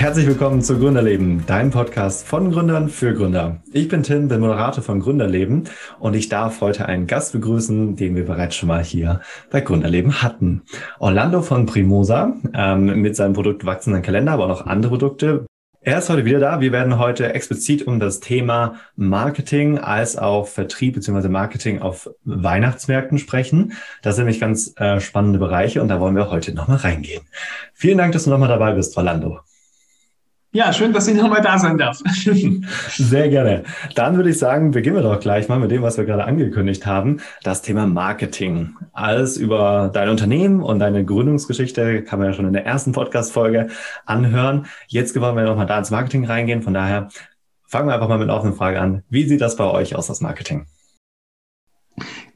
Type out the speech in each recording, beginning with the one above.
Herzlich willkommen zu Gründerleben, dein Podcast von Gründern für Gründer. Ich bin Tim, bin Moderator von Gründerleben und ich darf heute einen Gast begrüßen, den wir bereits schon mal hier bei Gründerleben hatten. Orlando von Primosa ähm, mit seinem Produkt Wachsenden Kalender, aber auch noch andere Produkte. Er ist heute wieder da. Wir werden heute explizit um das Thema Marketing als auch Vertrieb bzw. Marketing auf Weihnachtsmärkten sprechen. Das sind nämlich ganz äh, spannende Bereiche und da wollen wir heute nochmal reingehen. Vielen Dank, dass du nochmal dabei bist, Orlando. Ja, schön, dass ich nochmal da sein darf. Sehr gerne. Dann würde ich sagen, beginnen wir doch gleich mal mit dem, was wir gerade angekündigt haben. Das Thema Marketing. Alles über dein Unternehmen und deine Gründungsgeschichte kann man ja schon in der ersten Podcast-Folge anhören. Jetzt wollen wir nochmal da ins Marketing reingehen. Von daher fangen wir einfach mal mit einer offenen Frage an. Wie sieht das bei euch aus, das Marketing?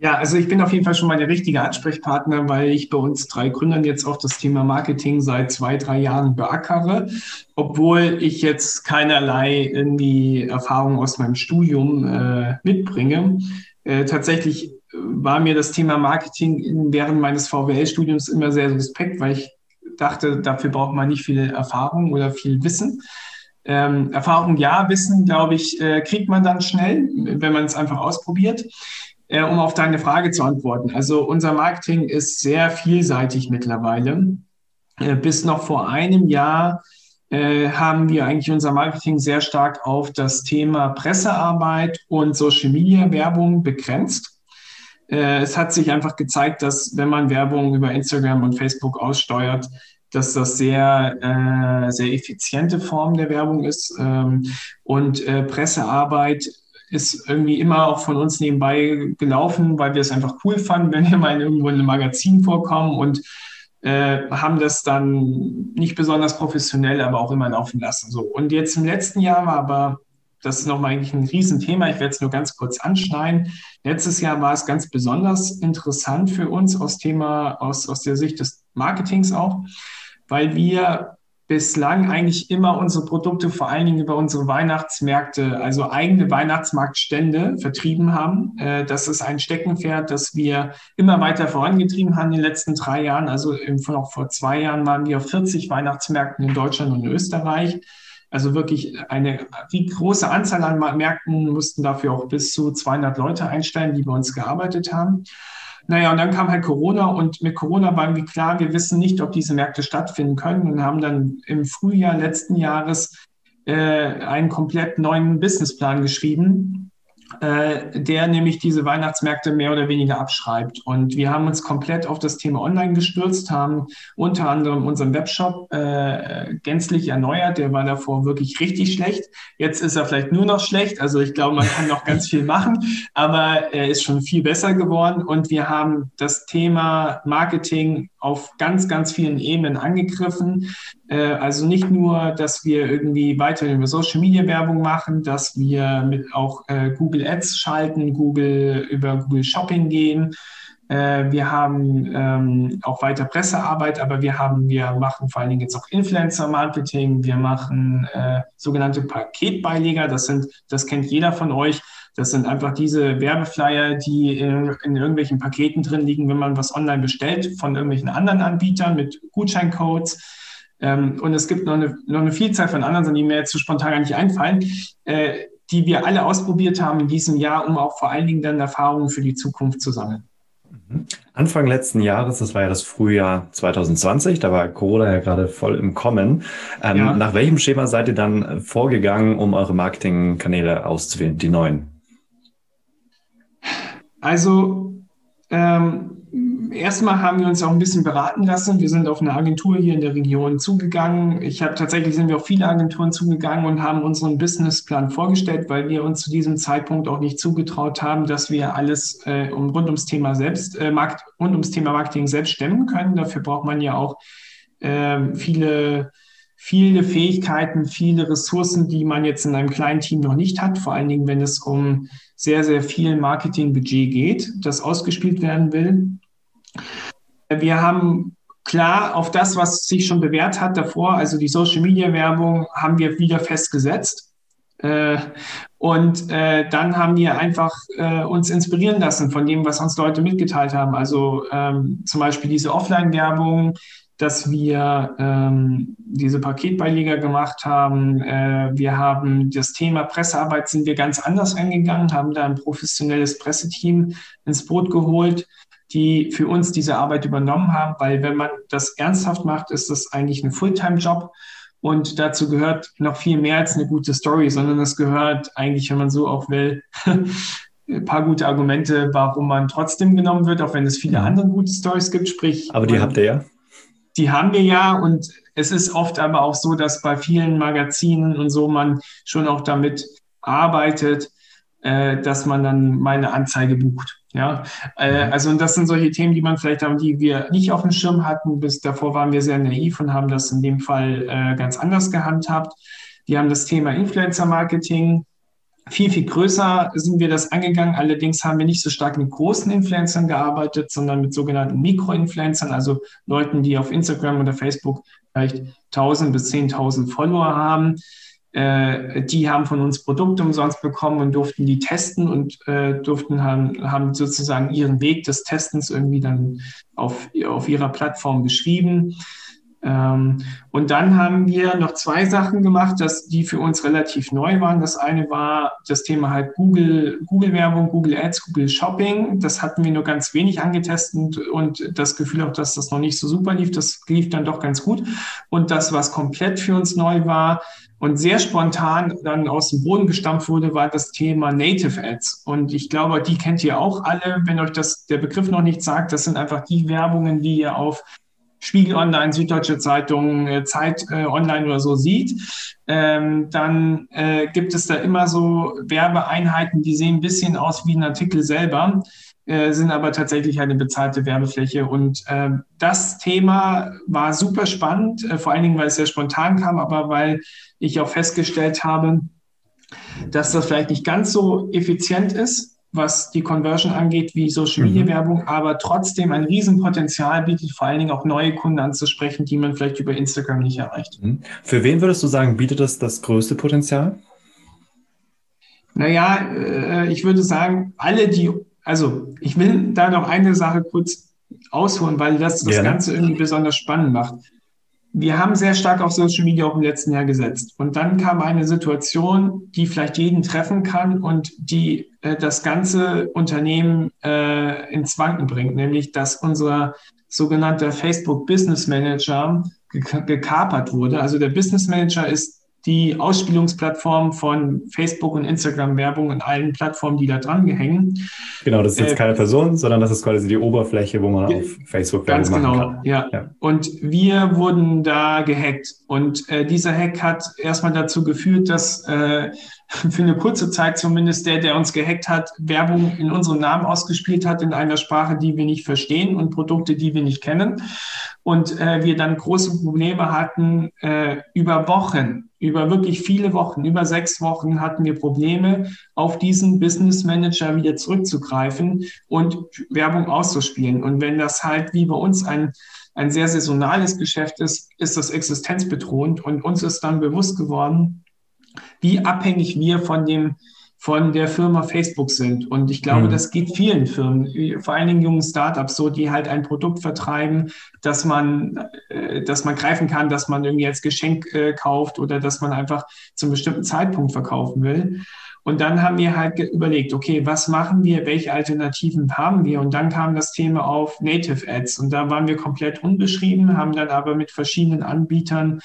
Ja, also ich bin auf jeden Fall schon mal der richtige Ansprechpartner, weil ich bei uns drei Gründern jetzt auch das Thema Marketing seit zwei, drei Jahren beackere, obwohl ich jetzt keinerlei irgendwie Erfahrung aus meinem Studium äh, mitbringe. Äh, tatsächlich war mir das Thema Marketing während meines VWL-Studiums immer sehr suspekt, weil ich dachte, dafür braucht man nicht viel Erfahrung oder viel Wissen. Ähm, Erfahrung ja, Wissen, glaube ich, äh, kriegt man dann schnell, wenn man es einfach ausprobiert. Äh, um auf deine Frage zu antworten. Also unser Marketing ist sehr vielseitig mittlerweile. Äh, bis noch vor einem Jahr äh, haben wir eigentlich unser Marketing sehr stark auf das Thema Pressearbeit und Social Media Werbung begrenzt. Äh, es hat sich einfach gezeigt, dass wenn man Werbung über Instagram und Facebook aussteuert, dass das sehr, äh, sehr effiziente Form der Werbung ist. Ähm, und äh, Pressearbeit ist irgendwie immer auch von uns nebenbei gelaufen, weil wir es einfach cool fanden, wenn wir mal irgendwo in einem Magazin vorkommen und äh, haben das dann nicht besonders professionell, aber auch immer laufen lassen. So. Und jetzt im letzten Jahr war aber das ist nochmal eigentlich ein Riesenthema. Ich werde es nur ganz kurz anschneiden. Letztes Jahr war es ganz besonders interessant für uns aus Thema, aus, aus der Sicht des Marketings auch, weil wir bislang eigentlich immer unsere Produkte vor allen Dingen über unsere Weihnachtsmärkte, also eigene Weihnachtsmarktstände vertrieben haben. Äh, das ist ein Steckenpferd, das wir immer weiter vorangetrieben haben in den letzten drei Jahren. Also noch vor zwei Jahren waren wir auf 40 Weihnachtsmärkten in Deutschland und Österreich. Also wirklich eine wie große Anzahl an Märkten mussten dafür auch bis zu 200 Leute einstellen, die bei uns gearbeitet haben. Naja, und dann kam halt Corona und mit Corona war irgendwie klar, wir wissen nicht, ob diese Märkte stattfinden können und haben dann im Frühjahr letzten Jahres äh, einen komplett neuen Businessplan geschrieben, äh, der nämlich diese Weihnachtsmärkte mehr oder weniger abschreibt. Und wir haben uns komplett auf das Thema Online gestürzt, haben unter anderem unseren Webshop äh, gänzlich erneuert. Der war davor wirklich richtig schlecht. Jetzt ist er vielleicht nur noch schlecht. Also ich glaube, man kann noch ganz viel machen, aber er ist schon viel besser geworden. Und wir haben das Thema Marketing auf ganz, ganz vielen Ebenen angegriffen. Äh, also nicht nur, dass wir irgendwie weiter über Social Media Werbung machen, dass wir mit auch äh, Google Ads schalten, Google über Google Shopping gehen. Äh, wir haben ähm, auch weiter Pressearbeit, aber wir haben, wir machen vor allen Dingen jetzt auch Influencer-Marketing, wir machen äh, sogenannte Paketbeileger, das sind, das kennt jeder von euch. Das sind einfach diese Werbeflyer, die in, in, irgendwelchen Paketen drin liegen, wenn man was online bestellt von irgendwelchen anderen Anbietern mit Gutscheincodes. Ähm, und es gibt noch eine, noch eine Vielzahl von anderen, die mir jetzt so spontan gar nicht einfallen, äh, die wir alle ausprobiert haben in diesem Jahr, um auch vor allen Dingen dann Erfahrungen für die Zukunft zu sammeln. Mhm. Anfang letzten Jahres, das war ja das Frühjahr 2020, da war Corona ja gerade voll im Kommen. Ähm, ja. Nach welchem Schema seid ihr dann vorgegangen, um eure Marketingkanäle auszuwählen, die neuen? Also ähm, erstmal haben wir uns auch ein bisschen beraten lassen. Wir sind auf eine Agentur hier in der Region zugegangen. Ich habe tatsächlich sind wir auf viele Agenturen zugegangen und haben unseren Businessplan vorgestellt, weil wir uns zu diesem Zeitpunkt auch nicht zugetraut haben, dass wir alles äh, um, rund ums Thema selbst, äh, Markt, rund ums Thema Marketing selbst stemmen können. Dafür braucht man ja auch äh, viele viele Fähigkeiten, viele Ressourcen, die man jetzt in einem kleinen Team noch nicht hat, vor allen Dingen, wenn es um sehr, sehr viel Marketingbudget geht, das ausgespielt werden will. Wir haben klar auf das, was sich schon bewährt hat davor, also die Social-Media-Werbung, haben wir wieder festgesetzt. Äh, und äh, dann haben wir einfach äh, uns inspirieren lassen von dem, was uns Leute mitgeteilt haben. Also ähm, zum Beispiel diese Offline-Werbung, dass wir ähm, diese Paketbeileger gemacht haben. Wir haben das Thema Pressearbeit sind wir ganz anders angegangen, haben da ein professionelles Presseteam ins Boot geholt, die für uns diese Arbeit übernommen haben, weil wenn man das ernsthaft macht, ist das eigentlich ein Fulltime-Job. Und dazu gehört noch viel mehr als eine gute Story, sondern es gehört eigentlich, wenn man so auch will, ein paar gute Argumente, warum man trotzdem genommen wird, auch wenn es viele andere gute Stories gibt. Sprich, aber die habt ihr ja. Die haben wir ja und es ist oft aber auch so, dass bei vielen Magazinen und so man schon auch damit arbeitet, äh, dass man dann meine Anzeige bucht. Ja, äh, mhm. also und das sind solche Themen, die man vielleicht haben, die wir nicht auf dem Schirm hatten. Bis davor waren wir sehr naiv und haben das in dem Fall äh, ganz anders gehandhabt. Wir haben das Thema Influencer Marketing viel, viel größer sind wir das angegangen. Allerdings haben wir nicht so stark mit großen Influencern gearbeitet, sondern mit sogenannten Mikroinfluencern, also Leuten, die auf Instagram oder Facebook vielleicht 1000 bis 10.000 Follower haben. Äh, die haben von uns Produkte umsonst bekommen und durften die testen und äh, durften haben, haben sozusagen ihren Weg des Testens irgendwie dann auf, auf ihrer Plattform beschrieben. Ähm, und dann haben wir noch zwei Sachen gemacht, dass die für uns relativ neu waren. Das eine war das Thema halt Google, Google Werbung, Google Ads, Google Shopping. Das hatten wir nur ganz wenig angetestet und das Gefühl auch, dass das noch nicht so super lief. Das lief dann doch ganz gut. Und das, was komplett für uns neu war, und sehr spontan dann aus dem Boden gestampft wurde, war das Thema Native Ads. Und ich glaube, die kennt ihr auch alle. Wenn euch das der Begriff noch nicht sagt, das sind einfach die Werbungen, die ihr auf Spiegel Online, Süddeutsche Zeitung, äh, Zeit äh, Online oder so sieht, ähm, dann äh, gibt es da immer so Werbeeinheiten, die sehen ein bisschen aus wie ein Artikel selber, äh, sind aber tatsächlich eine bezahlte Werbefläche. Und äh, das Thema war super spannend, äh, vor allen Dingen, weil es sehr spontan kam, aber weil ich auch festgestellt habe, dass das vielleicht nicht ganz so effizient ist was die Conversion angeht, wie Social Media mhm. Werbung, aber trotzdem ein Riesenpotenzial bietet, vor allen Dingen auch neue Kunden anzusprechen, die man vielleicht über Instagram nicht erreicht. Mhm. Für wen würdest du sagen, bietet das das größte Potenzial? Naja, äh, ich würde sagen, alle, die, also ich will da noch eine Sache kurz ausholen, weil das das Gerne. Ganze irgendwie besonders spannend macht wir haben sehr stark auf Social Media auch im letzten Jahr gesetzt. Und dann kam eine Situation, die vielleicht jeden treffen kann und die äh, das ganze Unternehmen äh, ins Wanken bringt, nämlich dass unser sogenannter Facebook Business Manager gekapert wurde. Also der Business Manager ist die Ausspielungsplattform von Facebook und Instagram Werbung und allen Plattformen, die da dran hängen. Genau, das ist jetzt äh, keine Person, sondern das ist quasi die Oberfläche, wo man auf Facebook Werbung machen genau, kann. Ja. ja. Und wir wurden da gehackt und äh, dieser Hack hat erstmal dazu geführt, dass äh, für eine kurze Zeit zumindest der, der uns gehackt hat, Werbung in unserem Namen ausgespielt hat in einer Sprache, die wir nicht verstehen und Produkte, die wir nicht kennen. Und äh, wir dann große Probleme hatten äh, über Wochen, über wirklich viele Wochen, über sechs Wochen hatten wir Probleme, auf diesen Business Manager wieder zurückzugreifen und Werbung auszuspielen. Und wenn das halt wie bei uns ein ein sehr saisonales Geschäft ist, ist das existenzbedrohend. Und uns ist dann bewusst geworden, wie abhängig wir von dem von der Firma Facebook sind. Und ich glaube, mhm. das geht vielen Firmen, vor allen Dingen jungen Startups so, die halt ein Produkt vertreiben, dass man, äh, dass man greifen kann, dass man irgendwie als Geschenk äh, kauft oder dass man einfach zum bestimmten Zeitpunkt verkaufen will. Und dann haben wir halt überlegt, okay, was machen wir, welche Alternativen haben wir? Und dann kam das Thema auf Native Ads. Und da waren wir komplett unbeschrieben, haben dann aber mit verschiedenen Anbietern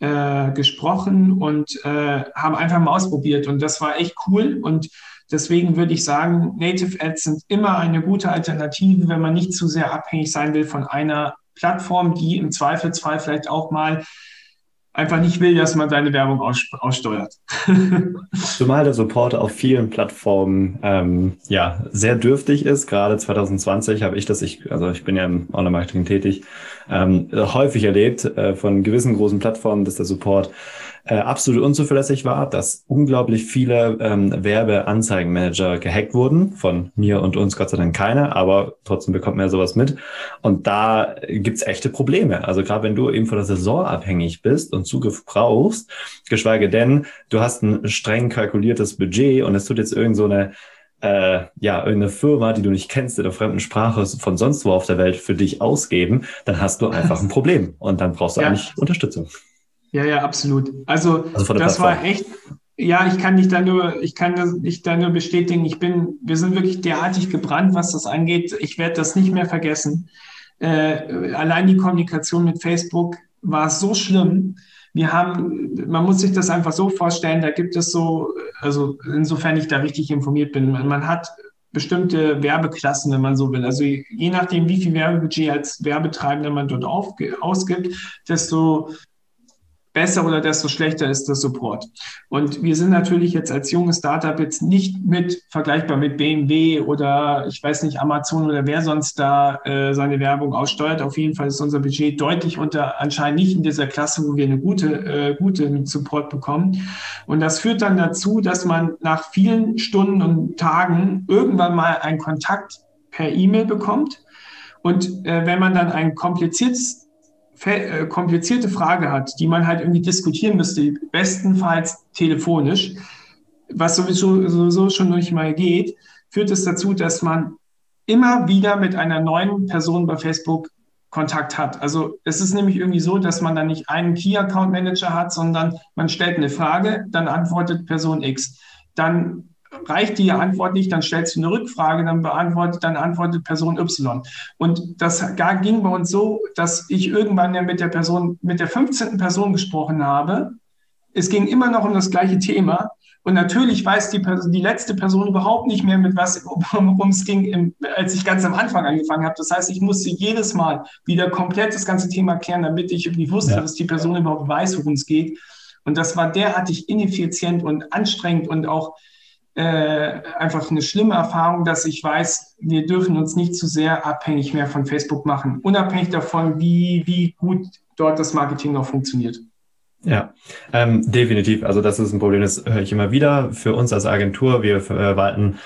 äh, gesprochen und äh, haben einfach mal ausprobiert. Und das war echt cool. Und deswegen würde ich sagen, Native Ads sind immer eine gute Alternative, wenn man nicht zu sehr abhängig sein will von einer Plattform, die im Zweifelsfall vielleicht auch mal einfach nicht will, dass man seine Werbung aus, aussteuert. Zumal der Support auf vielen Plattformen ähm, ja sehr dürftig ist. Gerade 2020 habe ich das, ich, also ich bin ja im Online-Marketing tätig, ähm, häufig erlebt äh, von gewissen großen Plattformen, dass der Support äh, absolut unzuverlässig war, dass unglaublich viele ähm, Werbeanzeigenmanager gehackt wurden. Von mir und uns Gott sei Dank keine, aber trotzdem bekommt man ja sowas mit. Und da gibt's echte Probleme. Also gerade wenn du eben von der Saison abhängig bist und Zugriff brauchst, geschweige denn, du hast ein streng kalkuliertes Budget und es tut jetzt irgend so eine äh, ja, irgendeine Firma, die du nicht kennst, in der fremden Sprache von sonst wo auf der Welt für dich ausgeben, dann hast du einfach ein Problem und dann brauchst du ja. eigentlich Unterstützung. Ja, ja, absolut. Also, also das Plattform. war echt, ja, ich kann dich da nur, ich kann dich da nur bestätigen. Ich bin, wir sind wirklich derartig gebrannt, was das angeht. Ich werde das nicht mehr vergessen. Äh, allein die Kommunikation mit Facebook war so schlimm. Wir haben, man muss sich das einfach so vorstellen, da gibt es so, also insofern ich da richtig informiert bin, man, man hat bestimmte Werbeklassen, wenn man so will. Also je nachdem, wie viel Werbebudget als Werbetreibender man dort auf, ausgibt, desto besser oder desto schlechter ist der Support. Und wir sind natürlich jetzt als junges Startup jetzt nicht mit vergleichbar mit BMW oder ich weiß nicht, Amazon oder wer sonst da äh, seine Werbung aussteuert. Auf jeden Fall ist unser Budget deutlich unter, anscheinend nicht in dieser Klasse, wo wir eine gute, äh, gute Support bekommen. Und das führt dann dazu, dass man nach vielen Stunden und Tagen irgendwann mal einen Kontakt per E-Mail bekommt. Und äh, wenn man dann ein kompliziertes komplizierte Frage hat, die man halt irgendwie diskutieren müsste, bestenfalls telefonisch, was sowieso, sowieso schon nicht mal geht, führt es dazu, dass man immer wieder mit einer neuen Person bei Facebook Kontakt hat. Also es ist nämlich irgendwie so, dass man dann nicht einen Key Account Manager hat, sondern man stellt eine Frage, dann antwortet Person X. Dann reicht die Antwort nicht, dann stellst du eine Rückfrage, dann beantwortet, dann antwortet Person Y. Und das ging bei uns so, dass ich irgendwann ja mit der Person, mit der 15. Person gesprochen habe. Es ging immer noch um das gleiche Thema. Und natürlich weiß die, Person, die letzte Person überhaupt nicht mehr, mit was worum es ging, als ich ganz am Anfang angefangen habe. Das heißt, ich musste jedes Mal wieder komplett das ganze Thema klären, damit ich irgendwie wusste, ja. dass die Person überhaupt weiß, worum es geht. Und das war derartig ineffizient und anstrengend und auch äh, einfach eine schlimme Erfahrung, dass ich weiß, wir dürfen uns nicht zu sehr abhängig mehr von Facebook machen, unabhängig davon, wie, wie gut dort das Marketing noch funktioniert. Ja, ähm, definitiv. Also das ist ein Problem, das höre ich immer wieder. Für uns als Agentur, wir verwalten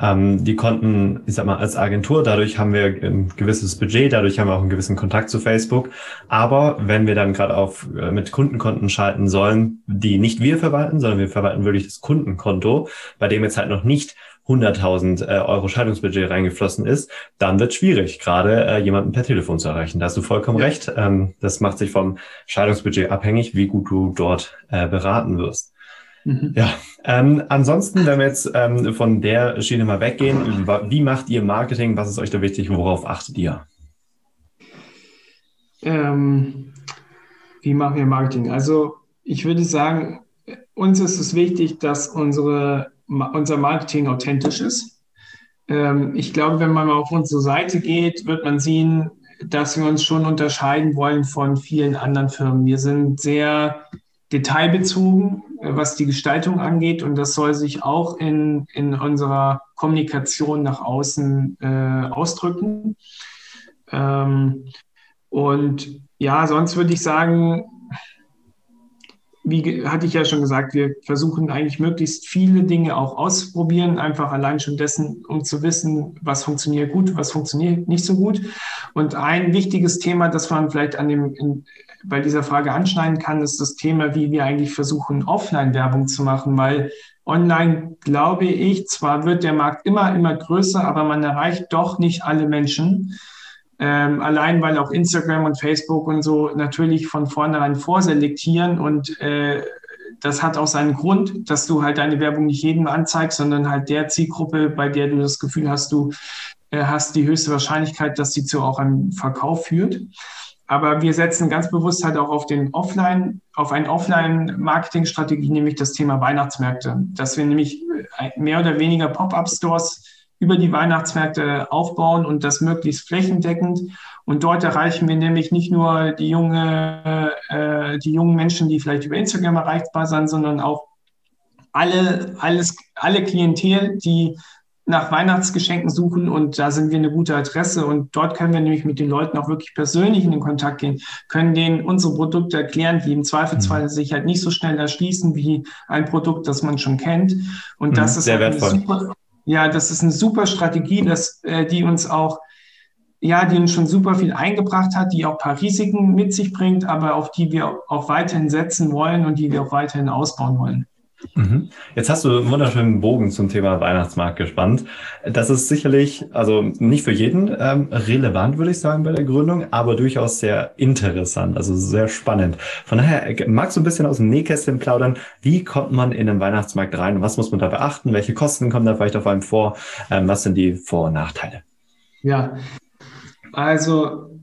ähm, die konnten, ich sag mal, als Agentur, dadurch haben wir ein gewisses Budget, dadurch haben wir auch einen gewissen Kontakt zu Facebook. Aber wenn wir dann gerade auf äh, mit Kundenkonten schalten sollen, die nicht wir verwalten, sondern wir verwalten wirklich das Kundenkonto, bei dem jetzt halt noch nicht 100.000 äh, Euro Schaltungsbudget reingeflossen ist, dann wird schwierig, gerade äh, jemanden per Telefon zu erreichen. Da hast du vollkommen ja. recht. Ähm, das macht sich vom Schaltungsbudget abhängig, wie gut du dort äh, beraten wirst. Mhm. Ja, ähm, ansonsten, wenn wir jetzt ähm, von der Schiene mal weggehen, wie macht ihr Marketing? Was ist euch da wichtig? Worauf achtet ihr? Ähm, wie machen wir Marketing? Also ich würde sagen, uns ist es wichtig, dass unsere, unser Marketing authentisch ist. Ähm, ich glaube, wenn man mal auf unsere Seite geht, wird man sehen, dass wir uns schon unterscheiden wollen von vielen anderen Firmen. Wir sind sehr detailbezogen, äh, was die Gestaltung angeht. Und das soll sich auch in, in unserer Kommunikation nach außen äh, ausdrücken. Ähm, und ja, sonst würde ich sagen, wie hatte ich ja schon gesagt, wir versuchen eigentlich möglichst viele Dinge auch auszuprobieren, einfach allein schon dessen, um zu wissen, was funktioniert gut, was funktioniert nicht so gut. Und ein wichtiges Thema, das man vielleicht an dem, in, bei dieser Frage anschneiden kann, ist das Thema, wie wir eigentlich versuchen, Offline-Werbung zu machen, weil online, glaube ich, zwar wird der Markt immer, immer größer, aber man erreicht doch nicht alle Menschen. Ähm, allein weil auch Instagram und Facebook und so natürlich von vornherein vorselektieren und äh, das hat auch seinen Grund, dass du halt deine Werbung nicht jedem anzeigst, sondern halt der Zielgruppe, bei der du das Gefühl hast, du äh, hast die höchste Wahrscheinlichkeit, dass sie zu auch einem Verkauf führt. Aber wir setzen ganz bewusst halt auch auf den Offline, auf eine Offline-Marketing-Strategie, nämlich das Thema Weihnachtsmärkte. Dass wir nämlich äh, mehr oder weniger Pop-up-Stores über die Weihnachtsmärkte aufbauen und das möglichst flächendeckend. Und dort erreichen wir nämlich nicht nur die junge, äh, die jungen Menschen, die vielleicht über Instagram erreichbar sind, sondern auch alle, alles, alle Klientel, die nach Weihnachtsgeschenken suchen und da sind wir eine gute Adresse und dort können wir nämlich mit den Leuten auch wirklich persönlich in den Kontakt gehen, können denen unsere Produkte erklären, die im Zweifelsfall mhm. sich halt nicht so schnell erschließen wie ein Produkt, das man schon kennt. Und das mhm, ist sehr halt wertvoll. Super, ja, das ist eine super Strategie, dass, äh, die uns auch ja, die uns schon super viel eingebracht hat, die auch ein paar Risiken mit sich bringt, aber auf die wir auch weiterhin setzen wollen und die wir auch weiterhin ausbauen wollen. Mhm. Jetzt hast du einen wunderschönen Bogen zum Thema Weihnachtsmarkt gespannt. Das ist sicherlich, also nicht für jeden ähm, relevant, würde ich sagen, bei der Gründung, aber durchaus sehr interessant, also sehr spannend. Von daher, äh, magst du ein bisschen aus dem Nähkästchen plaudern? Wie kommt man in den Weihnachtsmarkt rein? Was muss man da beachten? Welche Kosten kommen da vielleicht auf einem vor? Ähm, was sind die Vor- und Nachteile? Ja, also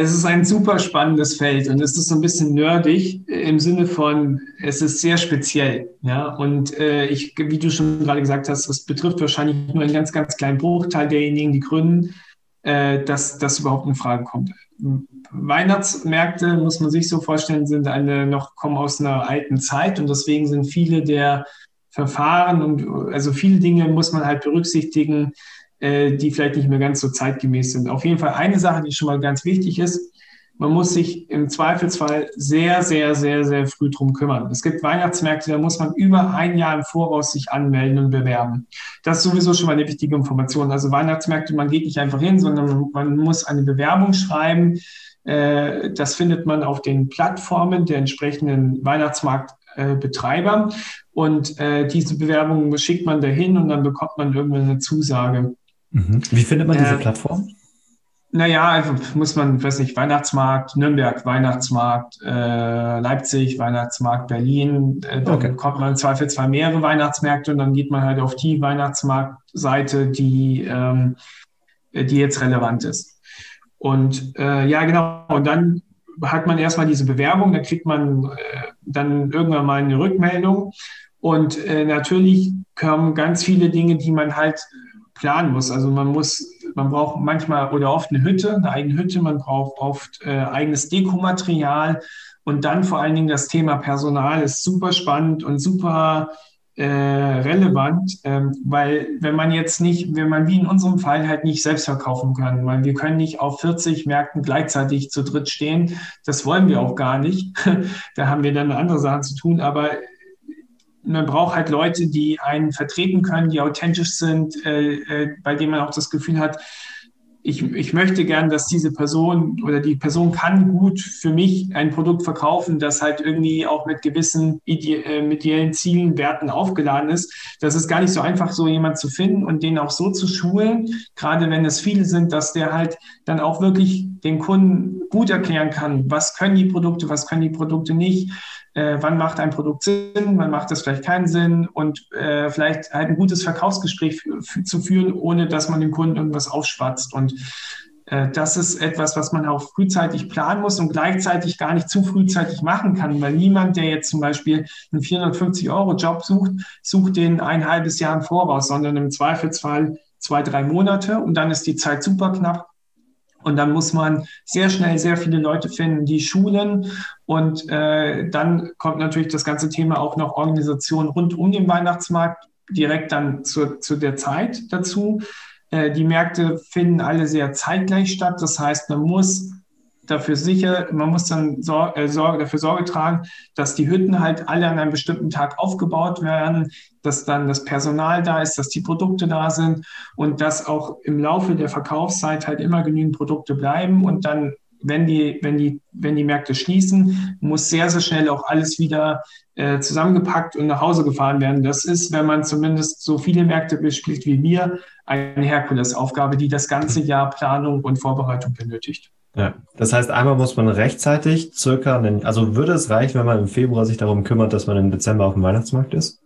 es ist ein super spannendes Feld und es ist so ein bisschen nerdig im Sinne von, es ist sehr speziell. Ja, und äh, ich, wie du schon gerade gesagt hast, es betrifft wahrscheinlich nur einen ganz, ganz kleinen Bruchteil derjenigen, die gründen, äh, dass das überhaupt in Frage kommt. Weihnachtsmärkte, muss man sich so vorstellen, sind eine noch, kommen aus einer alten Zeit und deswegen sind viele der Verfahren und also viele Dinge muss man halt berücksichtigen, äh, die vielleicht nicht mehr ganz so zeitgemäß sind. Auf jeden Fall eine Sache, die schon mal ganz wichtig ist, man muss sich im Zweifelsfall sehr, sehr, sehr, sehr früh drum kümmern. Es gibt Weihnachtsmärkte, da muss man über ein Jahr im Voraus sich anmelden und bewerben. Das ist sowieso schon mal eine wichtige Information. Also Weihnachtsmärkte, man geht nicht einfach hin, sondern man muss eine Bewerbung schreiben. Äh, das findet man auf den Plattformen der entsprechenden Weihnachtsmarktbetreiber. Und äh, diese Bewerbung schickt man dahin und dann bekommt man irgendwann eine Zusage. Mhm. Wie findet man diese äh, Plattform? Naja, also muss man, weiß nicht, Weihnachtsmarkt, Nürnberg, Weihnachtsmarkt, äh, Leipzig, Weihnachtsmarkt, Berlin. Äh, dann okay. kommt man im Zweifelsfall mehrere Weihnachtsmärkte und dann geht man halt auf die Weihnachtsmarktseite, die, ähm, die jetzt relevant ist. Und äh, ja, genau, und dann hat man erstmal diese Bewerbung, da kriegt man äh, dann irgendwann mal eine Rückmeldung. Und äh, natürlich kommen ganz viele Dinge, die man halt planen muss. Also man muss, man braucht manchmal oder oft eine Hütte, eine eigene Hütte, man braucht oft äh, eigenes Dekomaterial und dann vor allen Dingen das Thema Personal ist super spannend und super äh, relevant, ähm, weil wenn man jetzt nicht, wenn man wie in unserem Fall halt nicht selbst verkaufen kann, weil wir können nicht auf 40 Märkten gleichzeitig zu dritt stehen, das wollen wir auch gar nicht. da haben wir dann andere Sachen zu tun, aber man braucht halt Leute, die einen vertreten können, die authentisch sind, äh, äh, bei denen man auch das Gefühl hat, ich, ich möchte gern, dass diese Person oder die Person kann gut für mich ein Produkt verkaufen, das halt irgendwie auch mit gewissen ide äh, ideellen Zielen, Werten aufgeladen ist. Das ist gar nicht so einfach, so jemand zu finden und den auch so zu schulen, gerade wenn es viele sind, dass der halt dann auch wirklich den Kunden gut erklären kann, was können die Produkte, was können die Produkte nicht, äh, wann macht ein Produkt Sinn, wann macht es vielleicht keinen Sinn und äh, vielleicht halt ein gutes Verkaufsgespräch zu führen, ohne dass man dem Kunden irgendwas aufschwatzt. Und äh, das ist etwas, was man auch frühzeitig planen muss und gleichzeitig gar nicht zu frühzeitig machen kann, weil niemand, der jetzt zum Beispiel einen 450-Euro-Job sucht, sucht den ein halbes Jahr im Voraus, sondern im Zweifelsfall zwei, drei Monate und dann ist die Zeit super knapp und dann muss man sehr schnell sehr viele Leute finden, die schulen. Und äh, dann kommt natürlich das ganze Thema auch noch Organisation rund um den Weihnachtsmarkt direkt dann zu, zu der Zeit dazu. Äh, die Märkte finden alle sehr zeitgleich statt. Das heißt, man muss dafür sicher, man muss dann Sor äh, Sorge, dafür Sorge tragen, dass die Hütten halt alle an einem bestimmten Tag aufgebaut werden, dass dann das Personal da ist, dass die Produkte da sind und dass auch im Laufe der Verkaufszeit halt immer genügend Produkte bleiben und dann wenn die, wenn die, wenn die Märkte schließen, muss sehr, sehr schnell auch alles wieder äh, zusammengepackt und nach Hause gefahren werden. Das ist, wenn man zumindest so viele Märkte bespielt wie wir, eine Herkulesaufgabe, die das ganze Jahr Planung und Vorbereitung benötigt. Ja, das heißt, einmal muss man rechtzeitig circa, also würde es reichen, wenn man im Februar sich darum kümmert, dass man im Dezember auf dem Weihnachtsmarkt ist?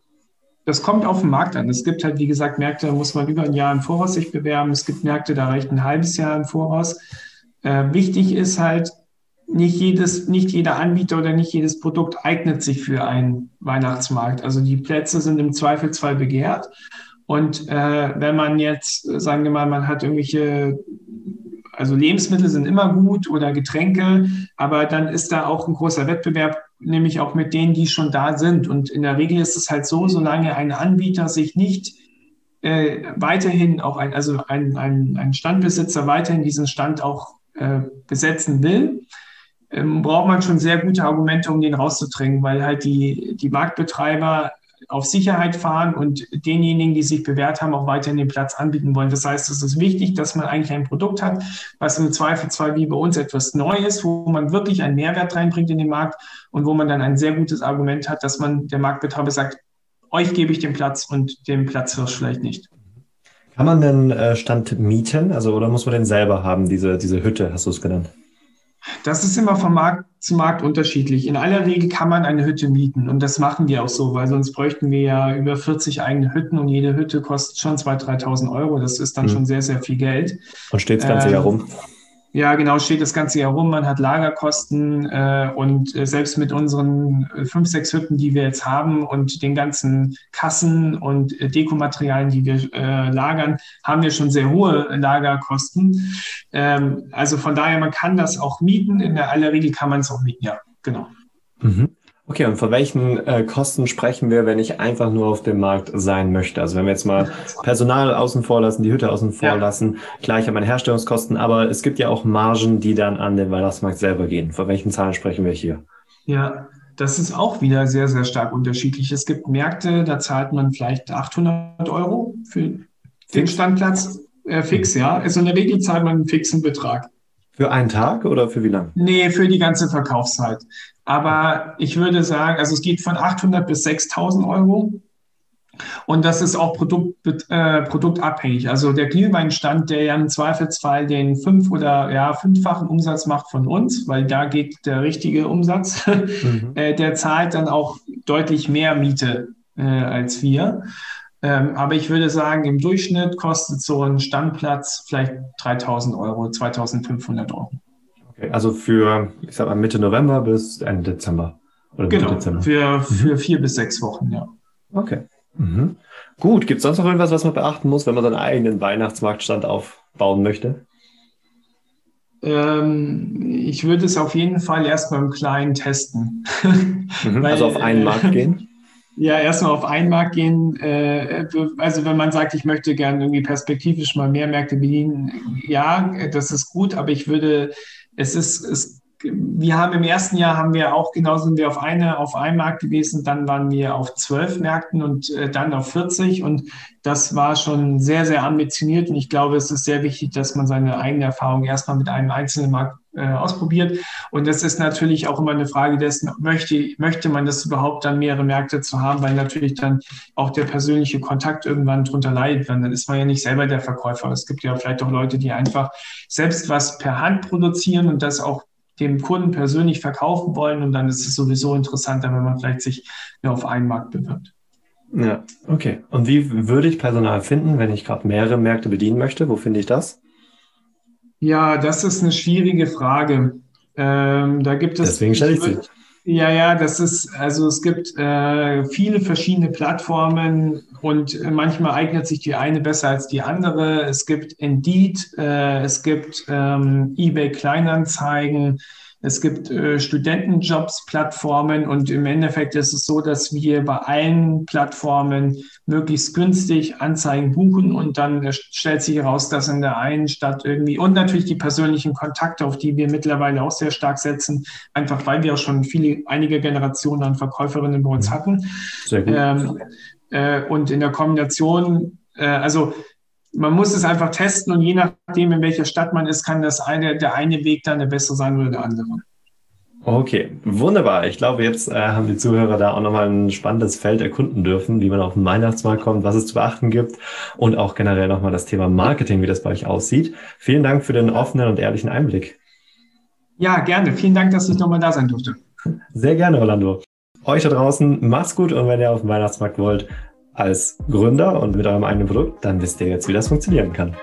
Das kommt auf den Markt an. Es gibt halt, wie gesagt, Märkte, da muss man über ein Jahr im Voraus sich bewerben. Es gibt Märkte, da reicht ein halbes Jahr im Voraus. Äh, wichtig ist halt, nicht jedes, nicht jeder Anbieter oder nicht jedes Produkt eignet sich für einen Weihnachtsmarkt. Also die Plätze sind im Zweifelsfall begehrt. Und äh, wenn man jetzt, sagen wir mal, man hat irgendwelche also Lebensmittel sind immer gut oder Getränke, aber dann ist da auch ein großer Wettbewerb, nämlich auch mit denen, die schon da sind. Und in der Regel ist es halt so, solange ein Anbieter sich nicht äh, weiterhin auch ein, also ein, ein, ein Standbesitzer weiterhin diesen Stand auch äh, besetzen will, ähm, braucht man schon sehr gute Argumente, um den rauszudrängen, weil halt die, die Marktbetreiber auf Sicherheit fahren und denjenigen, die sich bewährt haben, auch weiterhin den Platz anbieten wollen. Das heißt, es ist wichtig, dass man eigentlich ein Produkt hat, was im Zweifelsfall wie bei uns etwas Neues, wo man wirklich einen Mehrwert reinbringt in den Markt und wo man dann ein sehr gutes Argument hat, dass man der Marktbetreiber sagt, euch gebe ich den Platz und dem Platzhirsch vielleicht nicht. Kann man denn äh, Stand mieten? Also, oder muss man den selber haben, diese, diese Hütte, hast du es genannt? Das ist immer von Markt zu Markt unterschiedlich. In aller Regel kann man eine Hütte mieten und das machen wir auch so, weil sonst bräuchten wir ja über 40 eigene Hütten und jede Hütte kostet schon 2.000, 3.000 Euro. Das ist dann mhm. schon sehr, sehr viel Geld. Und steht das ganze ähm, Jahr rum? Ja, genau, steht das ganze Jahr rum. Man hat Lagerkosten äh, und äh, selbst mit unseren äh, fünf, sechs Hütten, die wir jetzt haben und den ganzen Kassen und äh, Dekomaterialien, die wir äh, lagern, haben wir schon sehr hohe Lagerkosten. Ähm, also von daher, man kann das auch mieten. In der aller Regel kann man es auch mieten, ja, genau. Mhm. Okay, und von welchen äh, Kosten sprechen wir, wenn ich einfach nur auf dem Markt sein möchte? Also wenn wir jetzt mal Personal außen vor lassen, die Hütte außen vor ja. lassen, klar, ich habe meine Herstellungskosten, aber es gibt ja auch Margen, die dann an den Weihnachtsmarkt selber gehen. Von welchen Zahlen sprechen wir hier? Ja, das ist auch wieder sehr, sehr stark unterschiedlich. Es gibt Märkte, da zahlt man vielleicht 800 Euro für den Standplatz äh, fix, ja. Also in der Regel zahlt man einen fixen Betrag. Für einen Tag oder für wie lange? Nee, für die ganze Verkaufszeit. Aber ich würde sagen, also es geht von 800 bis 6000 Euro. Und das ist auch Produkt, äh, produktabhängig. Also der Glühweinstand, der ja im Zweifelsfall den fünf- oder ja, fünffachen Umsatz macht von uns, weil da geht der richtige Umsatz, mhm. äh, der zahlt dann auch deutlich mehr Miete äh, als wir. Ähm, aber ich würde sagen, im Durchschnitt kostet so ein Standplatz vielleicht 3000 Euro, 2500 Euro. Okay, also für, ich sag mal, Mitte November bis Ende Dezember. Oder genau, Dezember. Für, mhm. für vier bis sechs Wochen, ja. Okay. Mhm. Gut, gibt es sonst noch irgendwas, was man beachten muss, wenn man seinen eigenen Weihnachtsmarktstand aufbauen möchte? Ähm, ich würde es auf jeden Fall erstmal im Kleinen testen. Mhm, Weil, also auf einen Markt gehen? Ja, erstmal auf einen Markt gehen. Äh, also wenn man sagt, ich möchte gerne irgendwie perspektivisch mal mehr Märkte bedienen, ja, das ist gut, aber ich würde es ist, es, wir haben im ersten Jahr haben wir auch genauso sind wir auf eine, auf einem Markt gewesen, dann waren wir auf zwölf Märkten und äh, dann auf 40 und das war schon sehr, sehr ambitioniert und ich glaube, es ist sehr wichtig, dass man seine eigene Erfahrung erstmal mit einem einzelnen Markt äh, ausprobiert und das ist natürlich auch immer eine Frage dessen, möchte, möchte man das überhaupt dann mehrere Märkte zu haben, weil natürlich dann auch der persönliche Kontakt irgendwann drunter leidet, weil dann ist man ja nicht selber der Verkäufer. Es gibt ja vielleicht auch Leute, die einfach selbst was per Hand produzieren und das auch dem Kunden persönlich verkaufen wollen und dann ist es sowieso interessanter, wenn man vielleicht sich nur auf einen Markt bewirbt. Ja, okay. Und wie würde ich Personal finden, wenn ich gerade mehrere Märkte bedienen möchte? Wo finde ich das? Ja, das ist eine schwierige Frage. Ähm, da gibt es. Deswegen stelle ich sie. Ja, ja, das ist, also es gibt äh, viele verschiedene Plattformen und manchmal eignet sich die eine besser als die andere. Es gibt Indeed, äh, es gibt ähm, eBay Kleinanzeigen, es gibt äh, Studentenjobs-Plattformen und im Endeffekt ist es so, dass wir bei allen Plattformen möglichst günstig Anzeigen buchen und dann äh, stellt sich heraus, dass in der einen Stadt irgendwie und natürlich die persönlichen Kontakte, auf die wir mittlerweile auch sehr stark setzen, einfach weil wir auch schon viele, einige Generationen an Verkäuferinnen bei uns hatten. Sehr gut. Ähm, äh, und in der Kombination, äh, also man muss es einfach testen und je nachdem, in welcher Stadt man ist, kann das eine, der eine Weg dann der bessere sein oder der andere. Okay, wunderbar. Ich glaube, jetzt äh, haben die Zuhörer da auch nochmal ein spannendes Feld erkunden dürfen, wie man auf den Weihnachtsmarkt kommt, was es zu beachten gibt und auch generell nochmal das Thema Marketing, wie das bei euch aussieht. Vielen Dank für den offenen und ehrlichen Einblick. Ja, gerne. Vielen Dank, dass ich nochmal da sein durfte. Sehr gerne, Orlando. Euch da draußen, macht's gut und wenn ihr auf den Weihnachtsmarkt wollt, als Gründer und mit eurem eigenen Produkt, dann wisst ihr jetzt, wie das funktionieren kann.